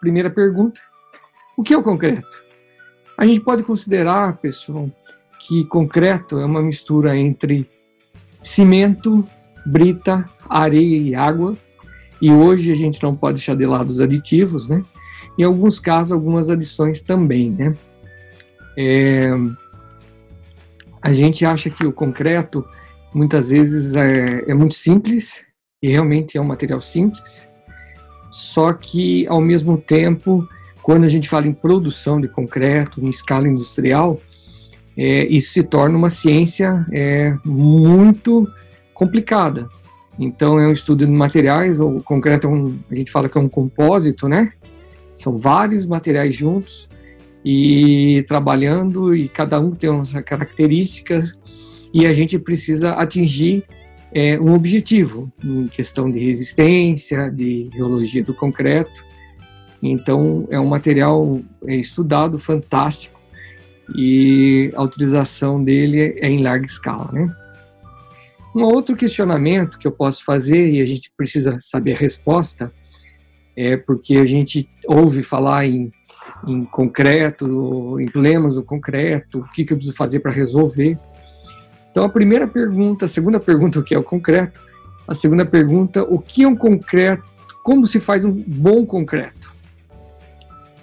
primeira pergunta: o que é o concreto? A gente pode considerar, pessoal, que concreto é uma mistura entre cimento, brita, areia e água. E hoje a gente não pode deixar de lado os aditivos, né? Em alguns casos, algumas adições também, né? É, a gente acha que o concreto muitas vezes é, é muito simples e realmente é um material simples, só que ao mesmo tempo, quando a gente fala em produção de concreto em escala industrial, é, isso se torna uma ciência é, muito complicada. Então, é um estudo de materiais, o concreto é um, a gente fala que é um compósito, né? São vários materiais juntos e trabalhando, e cada um tem umas características, e a gente precisa atingir é, um objetivo em questão de resistência, de geologia do concreto. Então, é um material é, estudado, fantástico, e a utilização dele é em larga escala, né? Um outro questionamento que eu posso fazer e a gente precisa saber a resposta é porque a gente ouve falar em, em concreto, em problemas do concreto, o que, que eu preciso fazer para resolver. Então a primeira pergunta, a segunda pergunta, o que é o concreto? A segunda pergunta, o que é um concreto? Como se faz um bom concreto?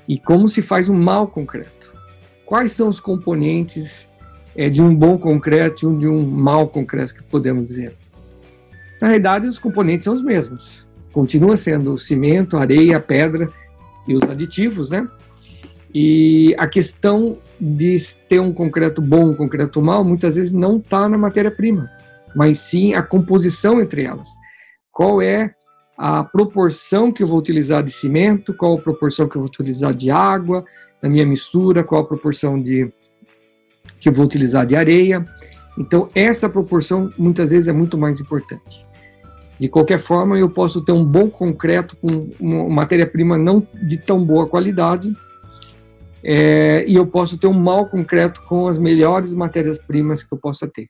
E como se faz um mau concreto? quais são os componentes é, de um bom concreto e de um mau concreto, que podemos dizer? Na realidade, os componentes são os mesmos. Continua sendo o cimento, a areia, a pedra e os aditivos, né? E a questão de ter um concreto bom, um concreto mau, muitas vezes não está na matéria-prima, mas sim a composição entre elas. Qual é a proporção que eu vou utilizar de cimento, qual a proporção que eu vou utilizar de água, na minha mistura, qual a proporção de que eu vou utilizar de areia. Então, essa proporção muitas vezes é muito mais importante. De qualquer forma, eu posso ter um bom concreto com uma matéria-prima não de tão boa qualidade, é, e eu posso ter um mau concreto com as melhores matérias-primas que eu possa ter.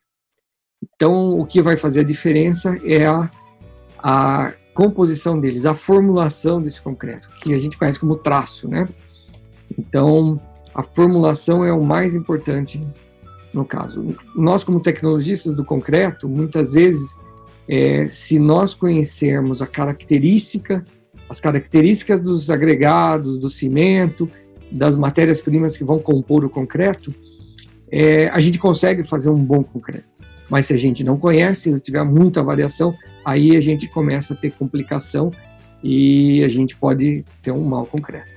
Então, o que vai fazer a diferença é a, a composição deles, a formulação desse concreto, que a gente conhece como traço, né? Então, a formulação é o mais importante no caso. Nós, como tecnologistas do concreto, muitas vezes, é, se nós conhecermos a característica, as características dos agregados, do cimento, das matérias-primas que vão compor o concreto, é, a gente consegue fazer um bom concreto. Mas se a gente não conhece, se tiver muita variação, aí a gente começa a ter complicação e a gente pode ter um mau concreto.